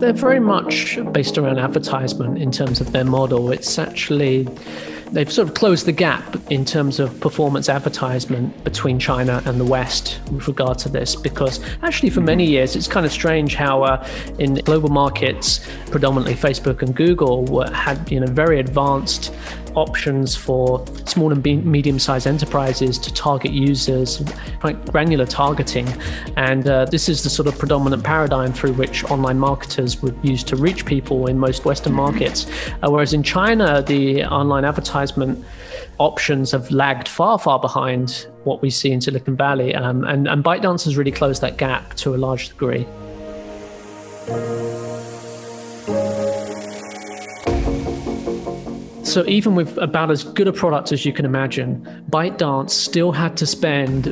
They're very much based around advertisement in terms of their model. It's actually they've sort of closed the gap in terms of performance advertisement between China and the West with regard to this because actually for many years it's kind of strange how uh, in global markets predominantly Facebook and Google were, had you know very advanced options for small and medium-sized enterprises to target users, quite granular targeting, and uh, this is the sort of predominant paradigm through which online marketers would use to reach people in most Western markets. Uh, whereas in China, the online advertisement options have lagged far, far behind what we see in Silicon Valley, um, and, and ByteDance has really closed that gap to a large degree. So even with about as good a product as you can imagine, ByteDance still had to spend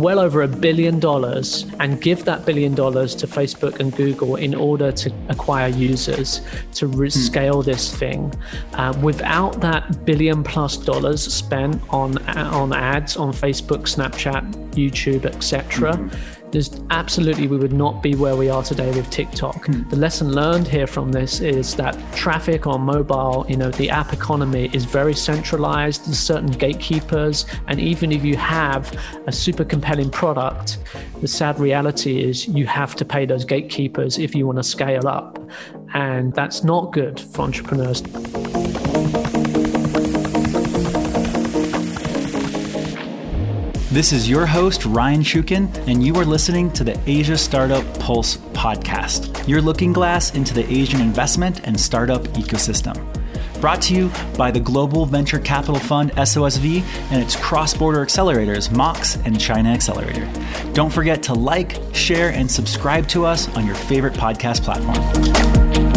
well over a billion dollars and give that billion dollars to Facebook and Google in order to acquire users to re- hmm. scale this thing. Uh, without that billion plus dollars spent on on ads on Facebook, Snapchat, YouTube, etc. Mm-hmm there's absolutely we would not be where we are today with TikTok. Mm. The lesson learned here from this is that traffic on mobile, you know, the app economy is very centralized. There's certain gatekeepers, and even if you have a super compelling product, the sad reality is you have to pay those gatekeepers if you want to scale up, and that's not good for entrepreneurs. This is your host, Ryan Shukin, and you are listening to the Asia Startup Pulse podcast, your looking glass into the Asian investment and startup ecosystem. Brought to you by the Global Venture Capital Fund SOSV and its cross border accelerators, MOX and China Accelerator. Don't forget to like, share, and subscribe to us on your favorite podcast platform.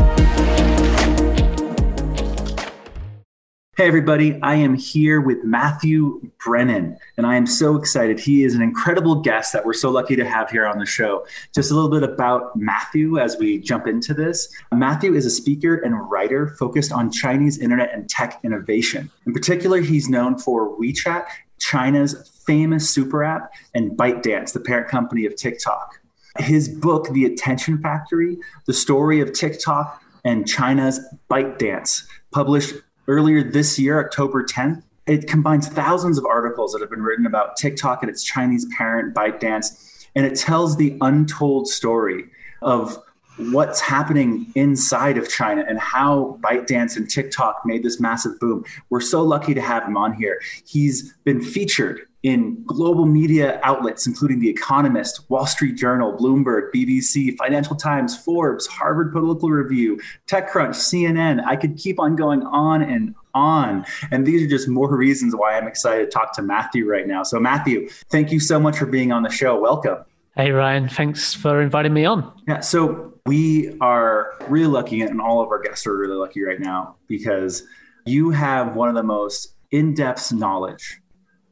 Hey, everybody, I am here with Matthew Brennan, and I am so excited. He is an incredible guest that we're so lucky to have here on the show. Just a little bit about Matthew as we jump into this. Matthew is a speaker and writer focused on Chinese internet and tech innovation. In particular, he's known for WeChat, China's famous super app, and ByteDance, the parent company of TikTok. His book, The Attention Factory The Story of TikTok and China's ByteDance, published earlier this year, October 10th. It combines thousands of articles that have been written about TikTok and its Chinese parent, ByteDance, and it tells the untold story of what's happening inside of China and how ByteDance and TikTok made this massive boom. We're so lucky to have him on here. He's been featured in global media outlets, including The Economist, Wall Street Journal, Bloomberg, BBC, Financial Times, Forbes, Harvard Political Review, TechCrunch, CNN. I could keep on going on and on. And these are just more reasons why I'm excited to talk to Matthew right now. So, Matthew, thank you so much for being on the show. Welcome. Hey, Ryan. Thanks for inviting me on. Yeah. So, we are really lucky, and all of our guests are really lucky right now because you have one of the most in depth knowledge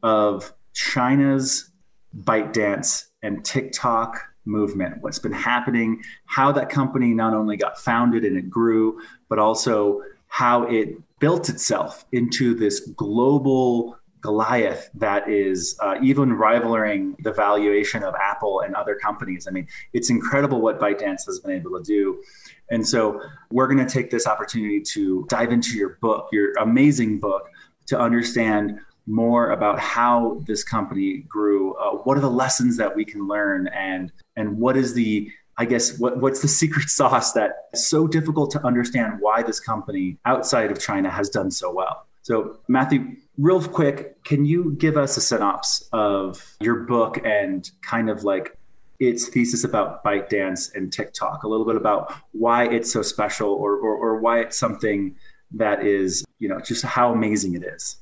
of China's ByteDance and TikTok movement, what's been happening, how that company not only got founded and it grew, but also how it built itself into this global Goliath that is uh, even rivaling the valuation of Apple and other companies. I mean, it's incredible what ByteDance has been able to do. And so we're going to take this opportunity to dive into your book, your amazing book, to understand more about how this company grew. Uh, what are the lessons that we can learn, and and what is the I guess what, what's the secret sauce that is so difficult to understand why this company outside of China has done so well. So Matthew, real quick, can you give us a synopsis of your book and kind of like its thesis about ByteDance and TikTok, a little bit about why it's so special or, or, or why it's something that is, you know, just how amazing it is.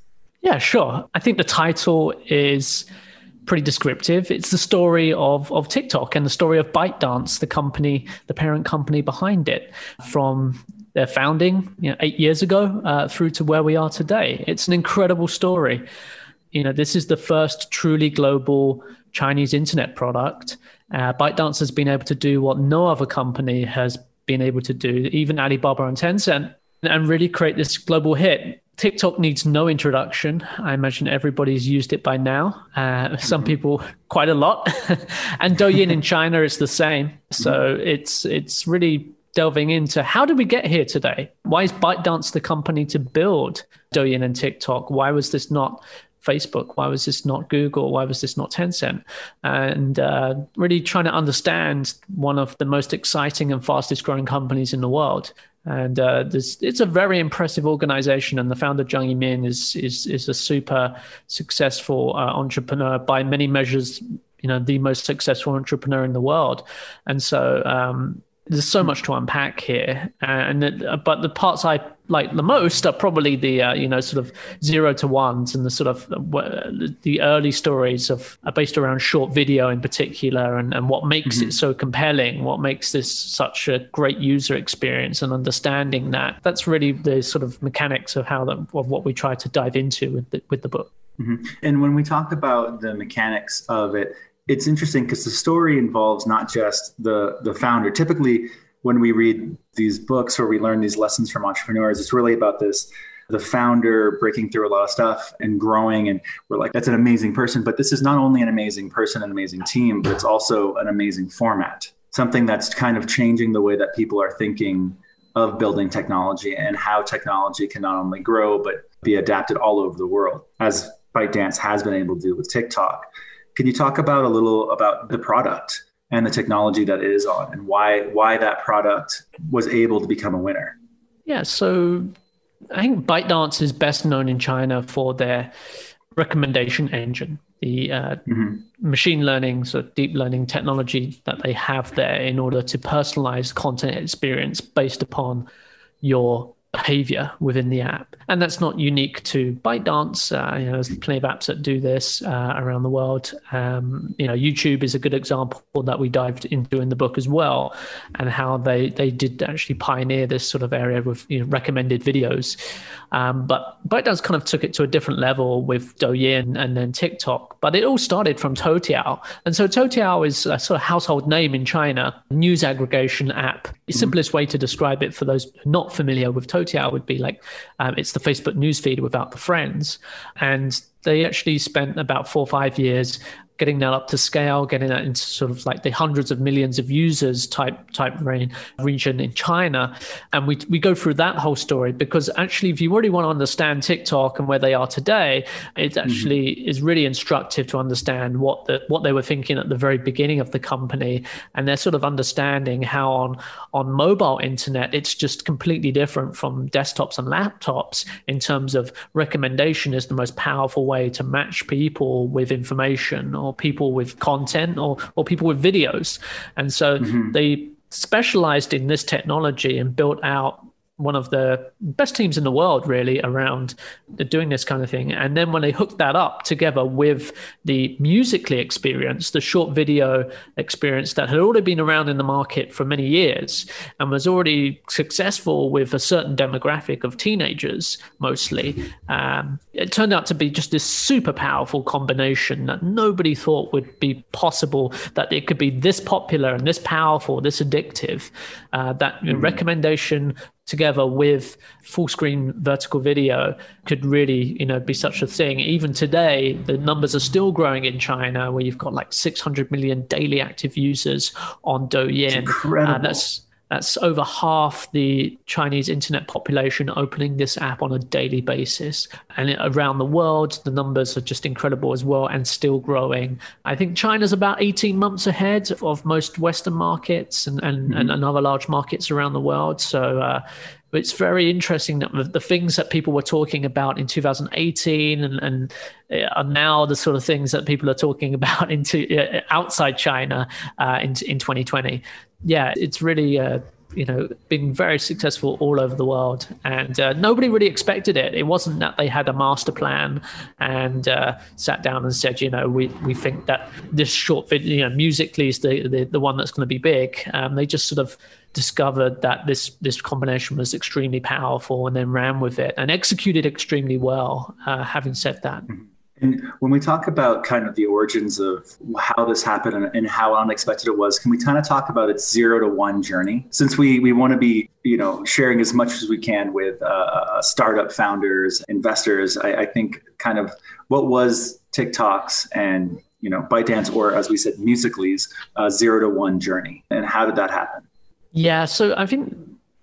Yeah, sure. I think the title is pretty descriptive. It's the story of of TikTok and the story of ByteDance, the company, the parent company behind it, from their founding, you know, eight years ago, uh, through to where we are today. It's an incredible story. You know, this is the first truly global Chinese internet product. Uh, ByteDance has been able to do what no other company has been able to do. Even Alibaba and Tencent and really create this global hit. TikTok needs no introduction. I imagine everybody's used it by now. Uh, some mm-hmm. people quite a lot, and Douyin in China is the same. So mm-hmm. it's it's really delving into how did we get here today? Why is ByteDance the company to build Douyin and TikTok? Why was this not Facebook? Why was this not Google? Why was this not Tencent? And uh, really trying to understand one of the most exciting and fastest growing companies in the world. And uh, it's a very impressive organization, and the founder Zhang Yiming is is is a super successful uh, entrepreneur by many measures. You know, the most successful entrepreneur in the world, and so um, there's so much to unpack here, and it, but the parts I like the most are probably the uh, you know sort of zero to ones and the sort of uh, the early stories of are based around short video in particular, and, and what makes mm-hmm. it so compelling, what makes this such a great user experience, and understanding that that's really the sort of mechanics of how the, of what we try to dive into with the, with the book. Mm-hmm. And when we talk about the mechanics of it, it's interesting because the story involves not just the the founder. Typically, when we read these books where we learn these lessons from entrepreneurs, it's really about this the founder breaking through a lot of stuff and growing and we're like that's an amazing person. But this is not only an amazing person an amazing team but it's also an amazing format something that's kind of changing the way that people are thinking of building technology and how technology can not only grow but be adapted all over the world as ByteDance has been able to do with TikTok. Can you talk about a little about the product and the technology that it is on and why why that product was able to become a winner? Yeah, so I think ByteDance is best known in China for their recommendation engine, the uh, mm-hmm. machine learning, so deep learning technology that they have there in order to personalize content experience based upon your behavior within the app. And that's not unique to ByteDance. Uh, you know, there's plenty of apps that do this uh, around the world. Um, you know, YouTube is a good example that we dived into in the book as well, and how they they did actually pioneer this sort of area with you know, recommended videos. Um, but ByteDance kind of took it to a different level with Douyin and then TikTok. But it all started from Toutiao. And so Toutiao is a sort of household name in China, news aggregation app. The simplest way to describe it for those not familiar with Toutiao would be like um, it's the Facebook newsfeed without the friends. And they actually spent about four or five years getting that up to scale, getting that into sort of like the hundreds of millions of users type type region in China, and we we go through that whole story because actually, if you really want to understand TikTok and where they are today, it mm-hmm. actually mm-hmm. is really instructive to understand what the what they were thinking at the very beginning of the company, and they're sort of understanding how on on mobile internet it's just completely different from desktops and laptops in terms of recommendation is the most powerful way to match people with information or people with content or or people with videos and so mm-hmm. they specialized in this technology and built out one of the best teams in the world, really, around doing this kind of thing. And then when they hooked that up together with the Musical.ly experience, the short video experience that had already been around in the market for many years and was already successful with a certain demographic of teenagers mostly, um, it turned out to be just this super powerful combination that nobody thought would be possible, that it could be this popular and this powerful, this addictive, uh, that mm-hmm. recommendation together with full screen vertical video could really you know be such a thing. Even today the numbers are still growing in china where you've got like 600 million daily active users on douyin. And that's that's over half the Chinese internet population opening this app on a daily basis. And around the world, the numbers are just incredible as well and still growing. I think China's about 18 months ahead of most Western markets and, and, mm-hmm. and other large markets around the world. So uh, it's very interesting that the things that people were talking about in 2018 and, and uh, are now the sort of things that people are talking about into uh, outside China uh, in, in 2020 yeah, it's really uh, you know been very successful all over the world, and uh, nobody really expected it. It wasn't that they had a master plan and sat down and said, you know, we we think that this short video, you know, Musical.ly is the the, the one that's going to be big. Um, they just sort of discovered that this this combination was extremely powerful and then ran with it and executed extremely well. Uh, having said that. Mm-hmm. And when we talk about kind of the origins of how this happened and, and, how unexpected it was, can we kind of talk about its zero to one journey? Since we we want to be you know sharing as much as we can with uh, uh, startup founders, investors, I, I think kind of what was TikTok's and you know ByteDance or as we said Musical.ly's uh, zero to one journey, and how did that happen? Yeah, so I think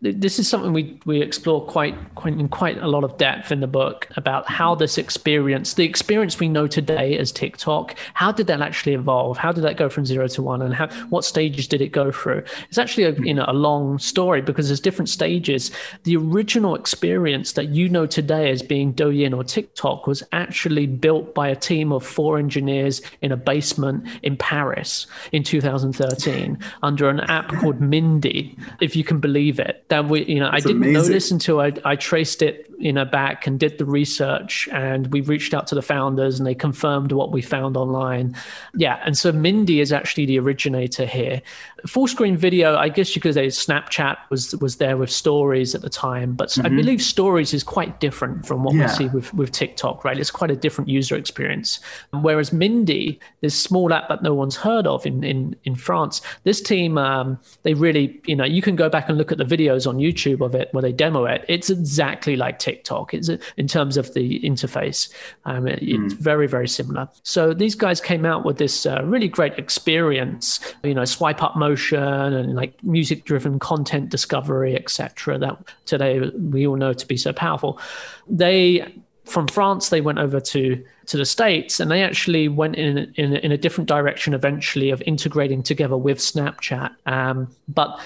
this is something we we explore quite, quite in quite a lot of depth in the book about how this experience, the experience we know today as TikTok, how did that actually evolve? How did that go from zero to one, and how what stages did it go through? It's actually a hmm. you know a long story because there's different stages. The original experience that you know today as being Douyin or TikTok was actually built by a team of four engineers in a basement in Paris in 2013 under an app called Mindie, if you can believe it that we you know That's i didn't amazing. notice until I, I traced it you know back and did the research and we reached out to the founders and they confirmed what we found online yeah and so Mindie is actually the originator here full screen video i guess you could say snapchat was was there with stories at the time but mm-hmm. i believe stories is quite different from what yeah. we see with with tiktok right it's quite a different user experience whereas Mindie this small app that no one's heard of in in in france this team um, they really you know you can go back and look at the videos videos on YouTube of it where they demo it. It's exactly like TikTok. TikTok it's in terms of the interface. Um, it, mm. It's very very similar. So these guys came out with this uh, really great experience. You know, swipe up motion and like music driven content discovery, etc. That today we all know to be so powerful. They from France, they went over to to the states, and they actually went in in, in a different direction eventually of integrating together with Snapchat. Um, but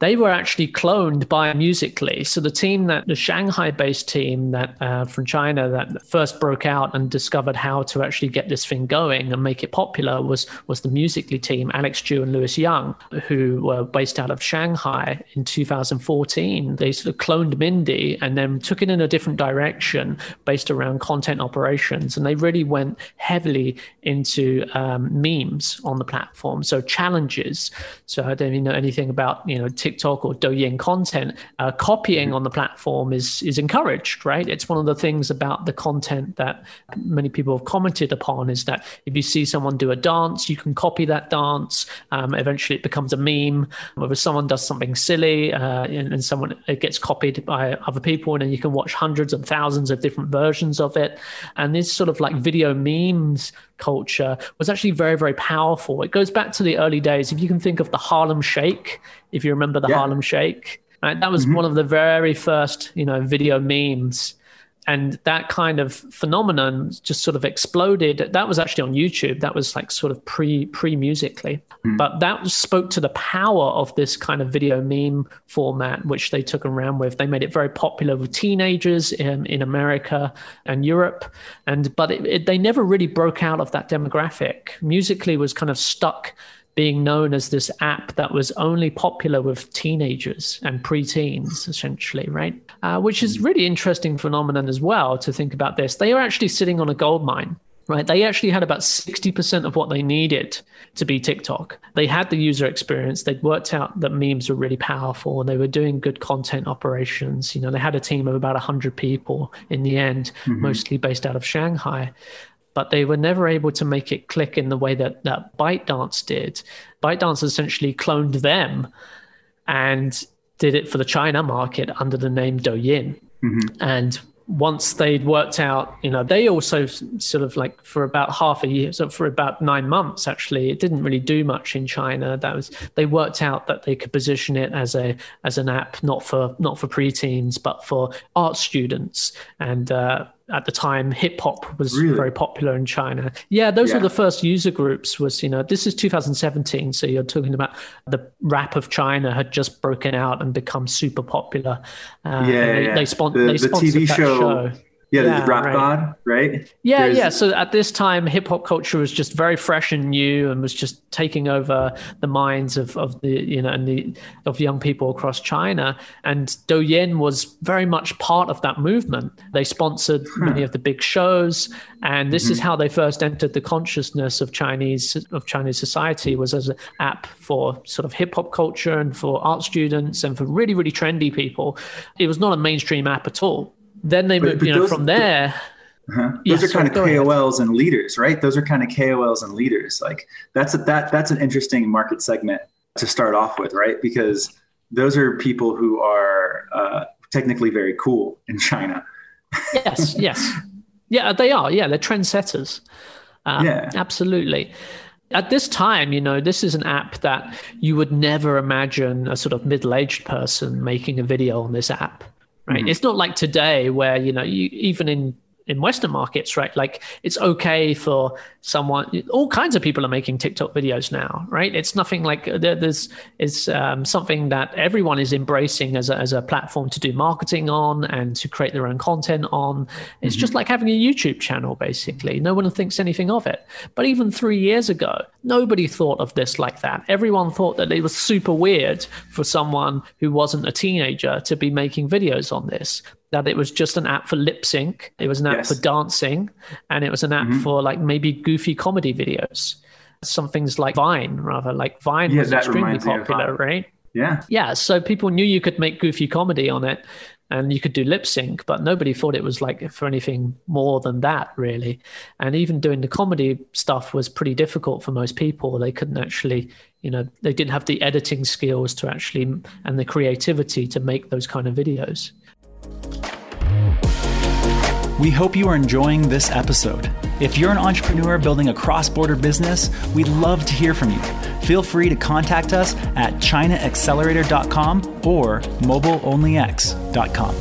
they were actually cloned by Musical.ly. So the team that the Shanghai-based team that uh, from China that first broke out and discovered how to actually get this thing going and make it popular was was the Musical.ly team, Alex Zhu and Louis Yang, who were based out of Shanghai in 2014. They sort of cloned Mindie and then took it in a different direction based around content operations, and they really went heavily into um, memes on the platform. So challenges. So I don't even know anything about you know. TikTok or Douyin content, uh, copying on the platform is is encouraged, right? It's one of the things about the content that many people have commented upon is that if you see someone do a dance, you can copy that dance. Um, eventually, it becomes a meme. Whether someone does something silly uh, and, and someone it gets copied by other people, and then you can watch hundreds and thousands of different versions of it. And this sort of like video memes culture was actually very, very powerful. It goes back to the early days. If you can think of the Harlem Shake, if you remember the yeah. Harlem Shake, right? That was mm-hmm. one of the very first, you know, video memes and that kind of phenomenon just sort of exploded. That was actually on youtube. That was like sort of pre pre Musical.ly mm. but that spoke to the power of this kind of video meme format which they took around with. They made it very popular with teenagers in, in america and europe. And but it, it, they never really broke out of that demographic. Musical.ly was kind of stuck being known as this app that was only popular with teenagers and preteens, essentially, right? Uh, which is really interesting phenomenon as well to think about this. They are actually sitting on a gold mine right? They actually had about 60% of what they needed to be TikTok. They had the user experience. They'd worked out that memes were really powerful and they were doing good content operations. You know, they had a team of about 100 people in the end, mm-hmm. mostly based out of Shanghai but they were never able to make it click in the way that, that ByteDance did. ByteDance essentially cloned them and did it for the China market under the name Douyin. Mm-hmm. And once they'd worked out, you know, they also sort of like for about half a year, so for about nine months, actually, it didn't really do much in China. That was they worked out that they could position it as a as an app not for not for preteens but for art students and uh, at the time hip hop was really? very popular in China. Yeah, those yeah. were the first user groups was, you know, this is 2017, so you're talking about the rap of China had just broken out and become super popular. Uh, yeah, they, yeah. they, spon- the, they sponsored the TV show, show. Yeah, yeah rap right. god, right? Yeah, There's... yeah. So at this time, hip hop culture was just very fresh and new, and was just taking over the minds of, of the you know and the of young people across China. And Douyin was very much part of that movement. They sponsored huh. many of the big shows, and this mm-hmm. is how they first entered the consciousness of Chinese of Chinese society was as an app for sort of hip hop culture and for art students and for really really trendy people. It was not a mainstream app at all then they moved, you know, those, from there. Uh-huh. Those are kind of KOLs ahead. and leaders, right? Those are kind of KOLs and leaders. Like that's a, that that's an interesting market segment to start off with, right? Because those are people who are uh, technically very cool in China. yes, yes, yeah, they are. Yeah, they're trendsetters. Um, yeah, absolutely. At this time, you know, this is an app that you would never imagine a sort of middle-aged person making a video on this app, right? Mm-hmm. It's not like today where you know, you, even in in Western markets, right? Like it's okay for someone. All kinds of people are making TikTok videos now, right? It's nothing like there's is um, something that everyone is embracing as a, as a platform to do marketing on and to create their own content on. It's mm-hmm. just like having a YouTube channel, basically. No one thinks anything of it. But even three years ago, nobody thought of this like that. Everyone thought that it was super weird for someone who wasn't a teenager to be making videos on this that it was just an app for lip sync, it was an app yes. for dancing, and it was an app mm-hmm. for like maybe goofy comedy videos. Some things like Vine, rather like Vine yeah, was extremely popular, right? Yeah. Yeah. So people knew you could make goofy comedy on it and you could do lip sync, but nobody thought it was like for anything more than that, really. And even doing the comedy stuff was pretty difficult for most people. They couldn't actually, you know, they didn't have the editing skills to actually and the creativity to make those kind of videos. We hope you are enjoying this episode. If you're an entrepreneur building a cross border business, we'd love to hear from you. Feel free to contact us at ChinaAccelerator.com or MobileOnlyX.com.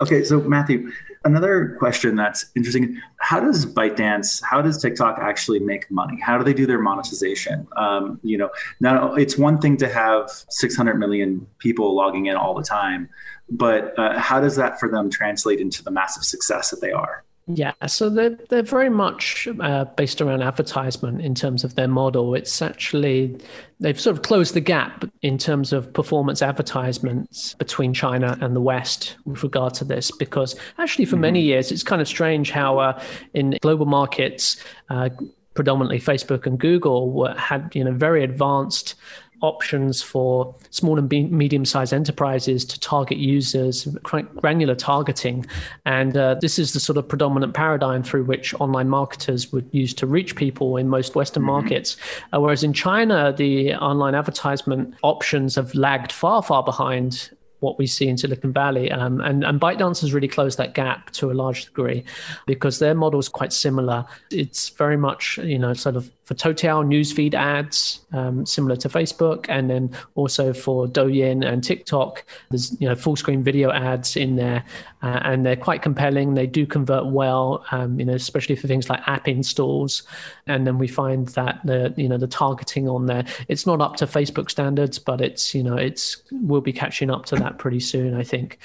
Okay, so Matthew, another question that's interesting how does ByteDance how does tiktok actually make money how do they do their monetization um, you know now it's one thing to have 600 million people logging in all the time but uh, how does that for them translate into the massive success that they are yeah, so they're, they're very much uh, based around advertisement in terms of their model. It's actually, they've sort of closed the gap in terms of performance advertisements between China and the West with regard to this, because actually for mm-hmm. many years, it's kind of strange how uh, in global markets, uh, predominantly Facebook and Google were, had you know very advanced options for small and medium sized enterprises to target users, quite granular targeting. And uh, this is the sort of predominant paradigm through which online marketers would use to reach people in most Western mm-hmm. markets. Uh, whereas in China, the online advertisement options have lagged far, far behind what we see in Silicon Valley. Um, and, and ByteDance has really closed that gap to a large degree because their model is quite similar. It's very much, you know, sort of for Toutiao newsfeed ads, um, similar to Facebook, and then also for Douyin and TikTok, there's you know full screen video ads in there, uh, and they're quite compelling. They do convert well, um, you know, especially for things like app installs. And then we find that the you know the targeting on there, it's not up to Facebook standards, but it's you know it's we'll be catching up to that pretty soon, I think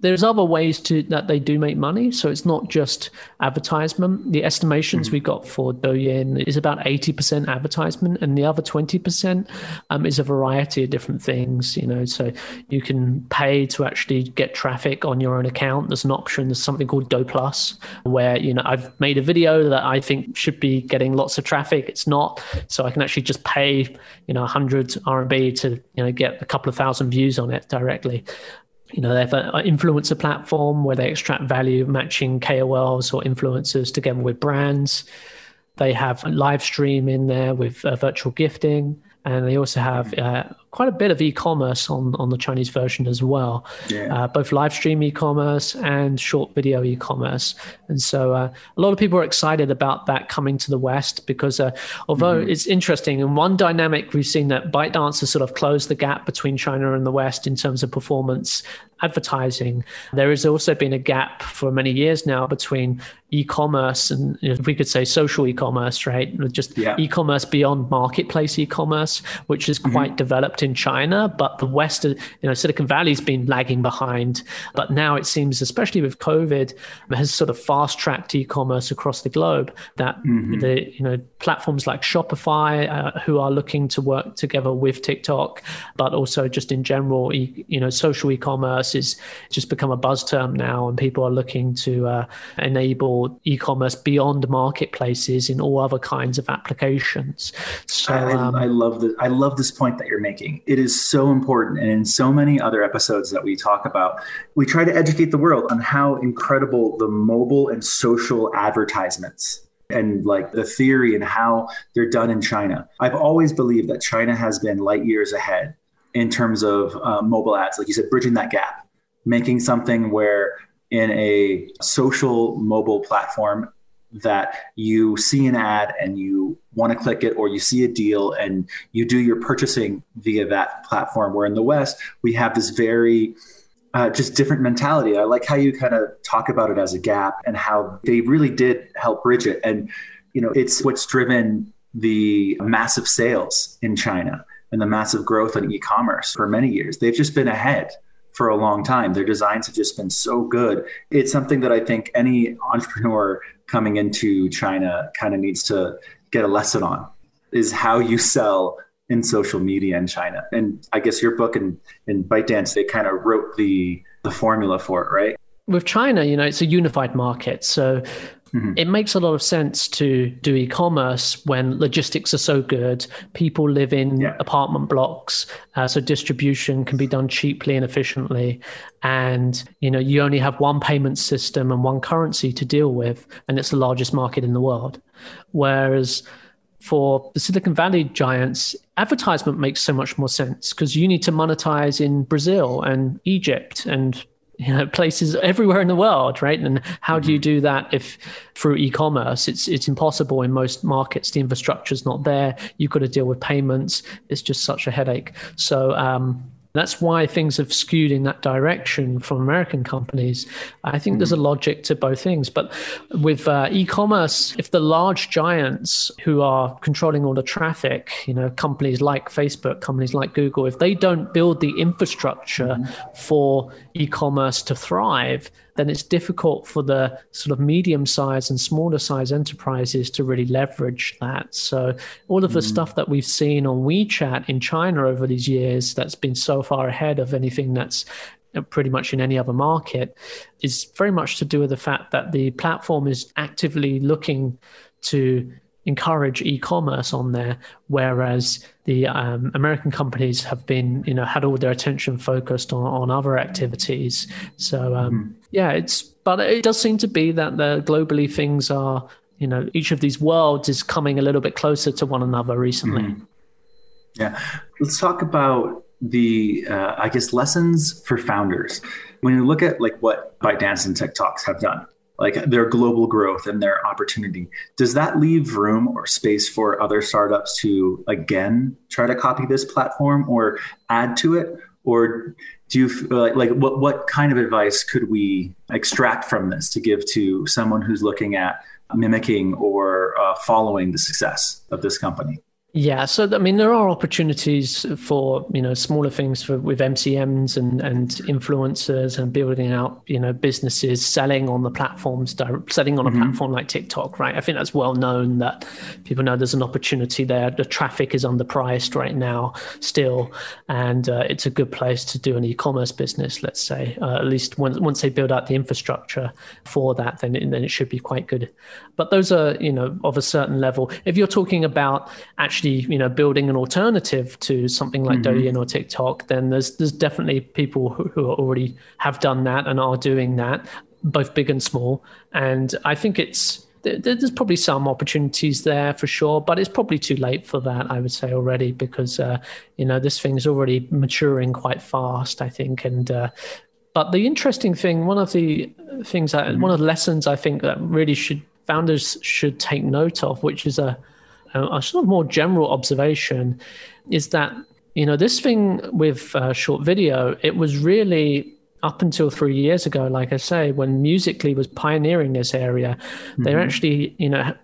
there's other ways to that they do make money. So it's not just advertisement. The estimations mm-hmm. we got for Douyin is about 80% advertisement, and the other 20% um, is a variety of different things. You know, so you can pay to actually get traffic on your own account. There's an option. There's something called Dou Plus, where you know I've made a video that I think should be getting lots of traffic. It's not, so I can actually just pay you know 100 RMB to you know get a couple of thousand views on it directly you know, they have an influencer platform where they extract value matching KOLs or influencers together with brands. They have live stream in there with uh, virtual gifting. And they also have uh, quite a bit of e-commerce on on the Chinese version as well, yeah. uh, both live stream e-commerce and short video e-commerce. And so uh, a lot of people are excited about that coming to the West because uh, although mm-hmm. it's interesting, and one dynamic we've seen that ByteDance has sort of closed the gap between China and the West in terms of performance advertising. There has also been a gap for many years now between e-commerce and you know, we could say social e-commerce, right? Just yeah. e-commerce beyond marketplace e-commerce, which is quite mm-hmm. developed in China, but the West, you know, Silicon Valley's been lagging behind. But now it seems, especially with COVID, has sort of fast tracked e-commerce across the globe. That mm-hmm. the you know platforms like Shopify, uh, who are looking to work together with TikTok, but also just in general, e- you know, social e-commerce is just become a buzz term now, and people are looking to uh, enable e-commerce beyond marketplaces in all other kinds of applications. So I, um, I love this. I love this point that you're making. It is so important, and in so many other episodes that we talk about, we try to educate the world on how incredible the mobile and social advertisements and like the theory and how they're done in China. I've always believed that China has been light years ahead in terms of uh, mobile ads, like you said, bridging that gap, making something where in a social mobile platform that you see an ad and you want to click it or you see a deal and you do your purchasing via that platform where in the west we have this very uh, just different mentality. I like how you kind of talk about it as a gap and how they really did help bridge it. And, you know, it's what's driven the massive sales in China and the massive growth in e commerce for many years. They've just been ahead for a long time. Their designs have just been so good. It's something that I think any entrepreneur coming into China kind of needs to get a lesson on is how you sell in social media in China. And I guess your book and, and ByteDance, they kind of wrote the the formula for it, right? With China, you know, it's a unified market. So mm-hmm. it makes a lot of sense to do e-commerce when logistics are so good. People live in yeah. apartment blocks, uh, so distribution can be done cheaply and efficiently. And you know, you only have one payment system and one currency to deal with, and it's the largest market in the world. Whereas for the Silicon Valley giants, advertisement makes so much more sense because you need to monetize in Brazil and Egypt and you know, places everywhere in the world, right? And how do you mm-hmm. do that if through e-commerce? It's it's impossible in most markets. The infrastructure's not there. You've got to deal with payments. It's just such a headache. So um, that's why things have skewed in that direction from American companies. I think mm-hmm. there's a mm-hmm. logic to both things. But with uh, e commerce, if the large giants who are controlling all the traffic, you know, companies like Facebook, companies like Google, if they don't build the infrastructure mm-hmm. for e commerce to thrive, then it's difficult for the sort of medium sized and smaller size enterprises to really leverage that. So all of the mm. stuff that we've seen on WeChat in China over these years that's been so far ahead of anything that's pretty much in any other market is very much to do with the fact that the platform is actively looking to encourage e-commerce on there, whereas the um, American companies have been, you know, had all their attention focused on, on other activities. So um, mm-hmm. yeah, it's but it does seem to be that the globally things are, you know, each of these worlds is coming a little bit closer to one another recently. Mm-hmm. Yeah, let's talk about the uh, I guess lessons for founders. When you look at like what ByteDance and TikToks have done, like their global growth and their opportunity. Does that leave room or space for other startups to again try to copy this platform or add to it? Or do you like, like what what kind of advice could we extract from this to give to someone who's looking at mimicking or uh, following the success of this company yeah, so I mean, there are opportunities for you know smaller things for with MCNs and and influencers and building out you know businesses selling on the platforms, selling on a mm-hmm. platform like TikTok, right? I think that's well known that people know there's an opportunity there. The traffic is underpriced right now still, and uh, it's a good place to do an e-commerce business. Let's say uh, at least once once they build out the infrastructure for that, then it, then it should be quite good. But those are you know of a certain level. If you're talking about actually actually you know building an alternative to something like mm-hmm. Douyin or TikTok, then there's there's definitely people who, who already have done that and are doing that, both big and small. And I think it's there's probably some opportunities there for sure, but it's probably too late for that. I would say already because uh, you know this thing's already maturing quite fast. I think, and uh, but the interesting thing, one of the things, that, mm-hmm. one of the lessons I think that really should founders should take note of, which is a a sort of more general observation is that you know this thing with uh, short video it was really up until three years ago like i say when Musical.ly was pioneering this area mm-hmm. they actually you know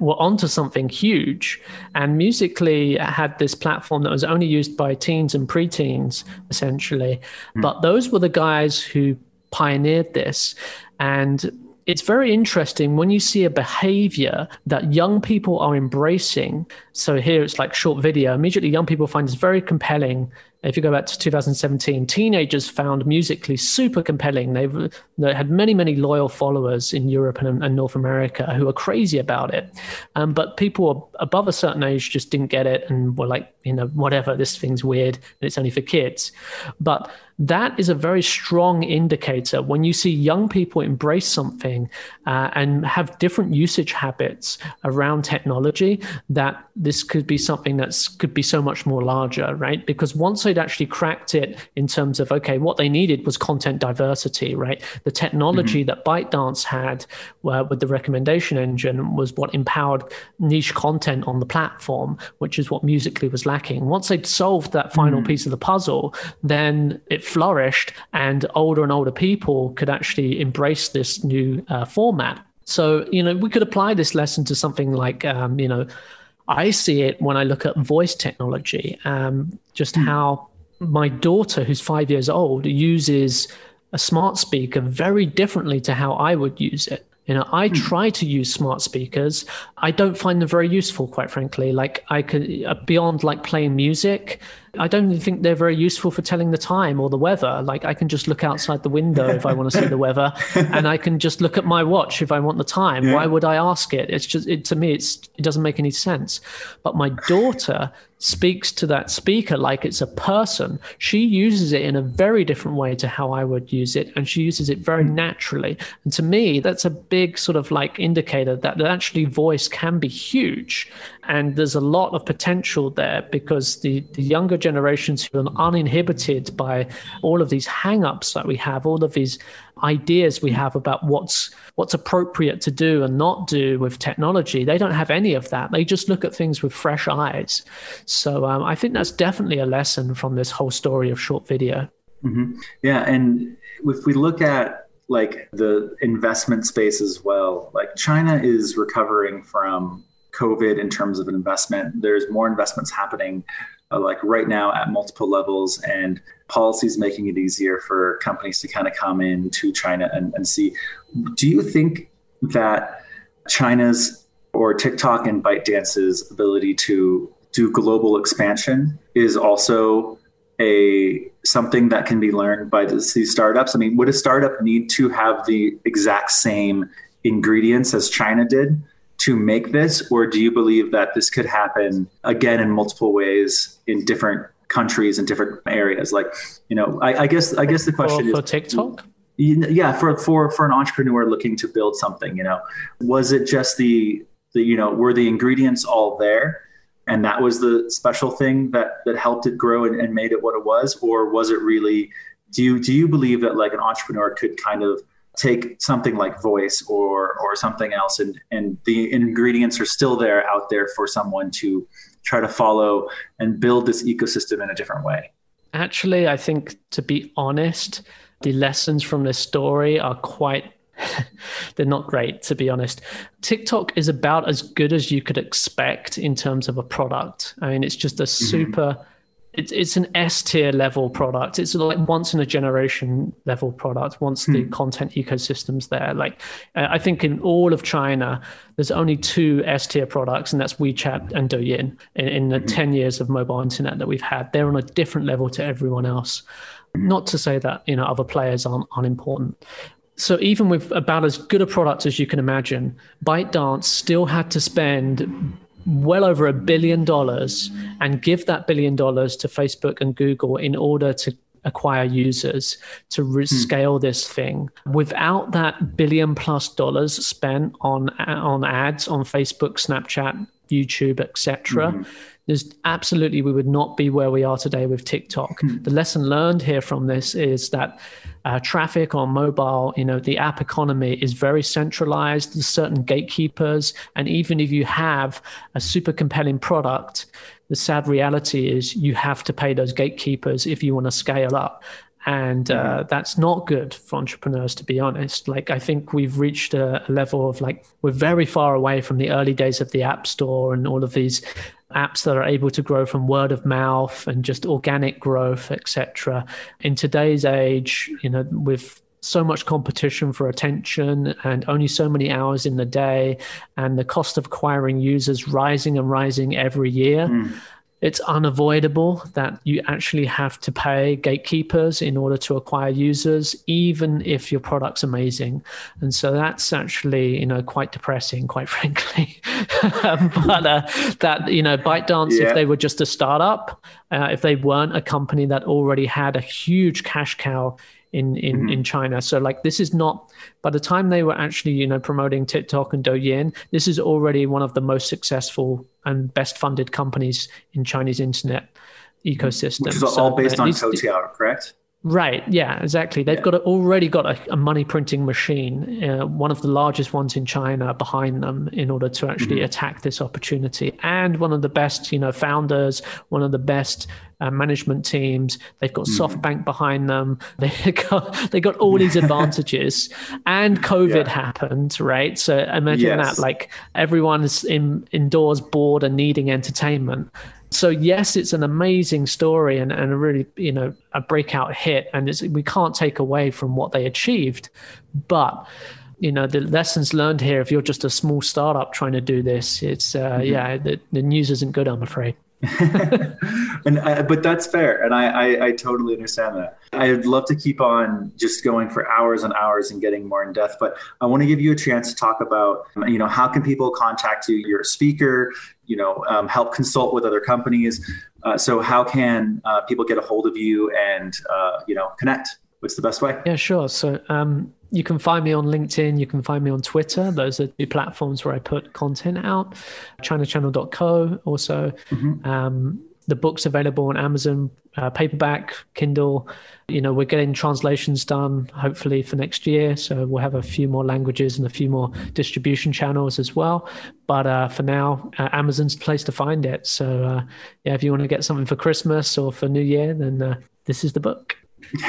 were onto something huge and Musical.ly had this platform that was only used by teens and preteens essentially mm-hmm. but those were the guys who pioneered this and it's very interesting when you see a behavior that young people are embracing. So here it's like short video. Immediately, young people find this very compelling if you go back to 2017, teenagers found Musical.ly super compelling. They've they had many, many loyal followers in Europe and, and North America who are crazy about it. Um, but people above a certain age just didn't get it and were like, you know, whatever, this thing's weird and it's only for kids. But that is a very strong indicator when you see young people embrace something uh, and have different usage habits around technology that this could be something that could be so much more larger right because once they'd actually cracked it in terms of okay what they needed was content diversity right the technology mm-hmm. that ByteDance had uh, with the recommendation engine was what empowered niche content on the platform which is what Musical.ly was lacking once they'd solved that final mm-hmm. piece of the puzzle then it flourished and older and older people could actually embrace this new uh, format. So, you know, we could apply this lesson to something like, um, you know, I see it when I look at voice technology, um, just mm. how my daughter, who's five years old, uses a smart speaker very differently to how I would use it. You know, I hmm. try to use smart speakers. I don't find them very useful, quite frankly. Like I could uh, beyond like playing music. I don't think they're very useful for telling the time or the weather. Like I can just look outside the window if I want to see the weather, and I can just look at my watch if I want the time. Yeah. Why would I ask it? It's just it, to me, it's it doesn't make any sense. But my daughter speaks to that speaker like it's a person. She uses it in a very different way to how I would use it, and she uses it very hmm. naturally. And to me, that's a big sort of like indicator that actually voice can be huge, and there's a lot of potential there because the the younger generations who are uninhibited by all of these hang-ups that we have, all of these ideas we have about what's what's appropriate to do and not do with technology. They don't have any of that. They just look at things with fresh eyes. So um, I think that's definitely a lesson from this whole story of short video. Mm-hmm. Yeah, and if we look at like the investment space as well, like China is recovering from COVID in terms of investment. There's more investments happening uh, like right now at multiple levels and policies making it easier for companies to kind of come in to China and, and see. Do you think that China's or TikTok and ByteDance's ability to do global expansion is also a something that can be learned by these startups? I mean, would a startup need to have the exact same ingredients as China did to make this, or do you believe that this could happen again in multiple ways in different countries and different areas? Like, you know, I, I guess I guess the question for, is for TikTok. Yeah, for for for an entrepreneur looking to build something, you know, was it just the the you know were the ingredients all there, and that was the special thing that that helped it grow and, and made it what it was, or was it really? Do you do you believe that like an entrepreneur could kind of take something like voice or or something else and and the ingredients are still there out there for someone to try to follow and build this ecosystem in a different way. Actually i think to be honest the lessons from this story are quite they're not great to be honest. Tiktok is about as good as you could expect in terms of a product. I mean it's just a mm-hmm. super mm-hmm it's it's an S tier level product. It's like once in a generation level product. Once hmm. the content ecosystem's there, like I think in all of China, there's only two S tier products, and that's WeChat and Douyin. In, in the hmm. ten years of mobile internet that we've had, they're on a different level to everyone else. Hmm. Not to say that you know other players aren't unimportant. So even with about as good a product as you can imagine, ByteDance still had to spend well over a billion dollars and give that billion dollars to Facebook and Google in order to acquire users to re- hmm. scale this thing without that billion plus dollars spent on on ads on Facebook, Snapchat, YouTube, etc. Mm-hmm. There's absolutely we would not be where we are today with TikTok. Hmm. The lesson learned here from this is that uh, traffic on mobile, you know, the app economy is very centralized. There's certain gatekeepers, and even if you have a super compelling product, the sad reality is you have to pay those gatekeepers if you want to scale up and uh, mm-hmm. that's not good for entrepreneurs to be honest like i think we've reached a, a, level of like we're very far away from the early days of the app store and all of these apps that are able to grow from word of mouth and just organic growth etc in today's age you know with so much competition for attention and only so many hours in the day and the cost of acquiring users rising and rising every year mm it's unavoidable that you actually have to pay gatekeepers in order to acquire users, even if your product's amazing. And so that's actually, you know, quite depressing, quite frankly. but uh, that, you know, ByteDance, yeah. if they were just a startup, uh, if they weren't a company that already had a huge cash cow in in mm-hmm. in China. So like this is not by the time they were actually you know promoting TikTok and Douyin, this is already one of the most successful and best funded companies in Chinese internet ecosystem. Which is so, all based on Toutiao, correct? Right. Yeah. Exactly. They've yeah. got a, already got a, a, money printing machine, uh, one of the largest ones in China, behind them in order to actually mm-hmm. attack this opportunity, and one of the best, you know, founders, one of the best uh, management teams. They've got mm-hmm. SoftBank behind them. They got they got all these advantages, and COVID yeah. happened. Right. So imagine yes. that, like everyone's in, indoors, bored, and needing entertainment so yes, it's an amazing story and, and a really you know a breakout hit, and it's, we can't take away from what they achieved, but you know the lessons learned here. If you're just a small startup trying to do this, it's uh, mm-hmm. yeah the, the news isn't good. I'm afraid. and I, but that's fair, and I, I, I totally understand that. I'd love to keep on just going for hours and hours and getting more in depth, but I want to give you a chance to talk about, you know, how can people contact you? You're a speaker, you know, um, help consult with other companies. Uh, so how can uh, people get a hold of you and uh, you know connect? What's the best way? Yeah, sure. So um, you can find me on LinkedIn. You can find me on Twitter. Those are two platforms where I put content out. ChinaChannel.co also. Mm-hmm. Um, the book's available on Amazon, uh, paperback, Kindle. You know, we're getting translations done hopefully for next year. So we'll have a few more languages and a few more distribution channels as well. But uh, for now, uh, Amazon's the place to find it. So uh, yeah, if you want to get something for Christmas or for New Year, then uh, this is the book.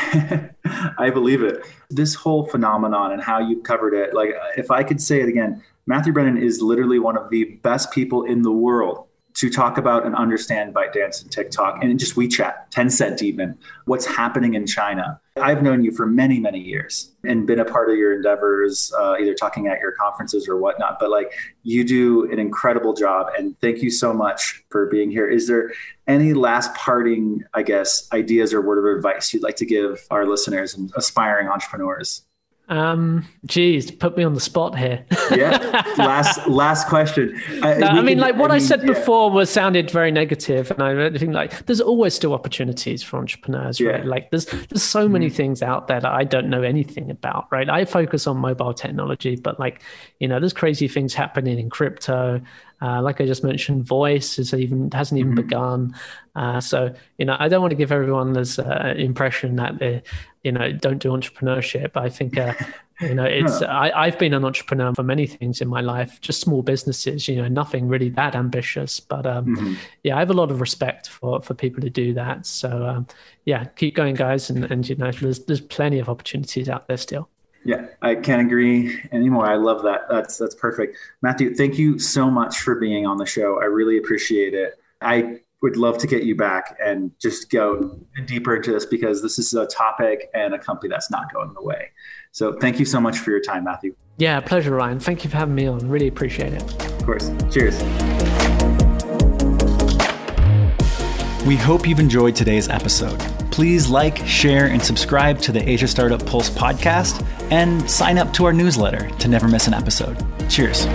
I believe it. This whole phenomenon and how you covered it, like if I could say it again, Matthew Brennan is literally one of the best people in the world to talk about and understand ByteDance and TikTok and just WeChat, Tencent even, what's happening in China. I've known you for many, many years and been a part of your endeavors, uh, either talking at your conferences or whatnot. But like you do an incredible job, and thank you so much for being here. Is there any last parting, I guess, ideas or word of advice you'd like to give our listeners and aspiring entrepreneurs? Um, geez, put me on the spot here. yeah. Last last question. Uh, no, I mean, can, like what I, mean, I said yeah. before was sounded very negative, and I think like there's always still opportunities for entrepreneurs, right? Like there's there's so many mm. things out there that I don't know anything about, right? I focus on mobile technology, but like you know, there's crazy things happening in crypto. Uh, like I just mentioned, voice is even hasn't even mm-hmm. begun. Uh, so you know, I don't want to give everyone this uh, impression that they, you know, don't do entrepreneurship. I think uh, you know, it's I, have been an entrepreneur for many things in my life, just small businesses. You know, nothing really that ambitious, but um, mm-hmm. yeah, I have a lot of respect for for people who do that. So um, yeah, keep going, guys, and and you know, there's there's plenty of opportunities out there still. Yeah, I can't agree anymore. I love that. That's that's perfect. Matthew, thank you so much for being on the show. I really appreciate it. I would love to get you back and just go deeper into this because this is a topic and a company that's not going away. So thank you so much for your time, Matthew. Yeah, pleasure, Ryan. Thank you for having me on. Really appreciate it. Of course. Cheers. We hope you've enjoyed today's episode. Please like, share, and subscribe to the Asia Startup Pulse podcast and sign up to our newsletter to never miss an episode. Cheers.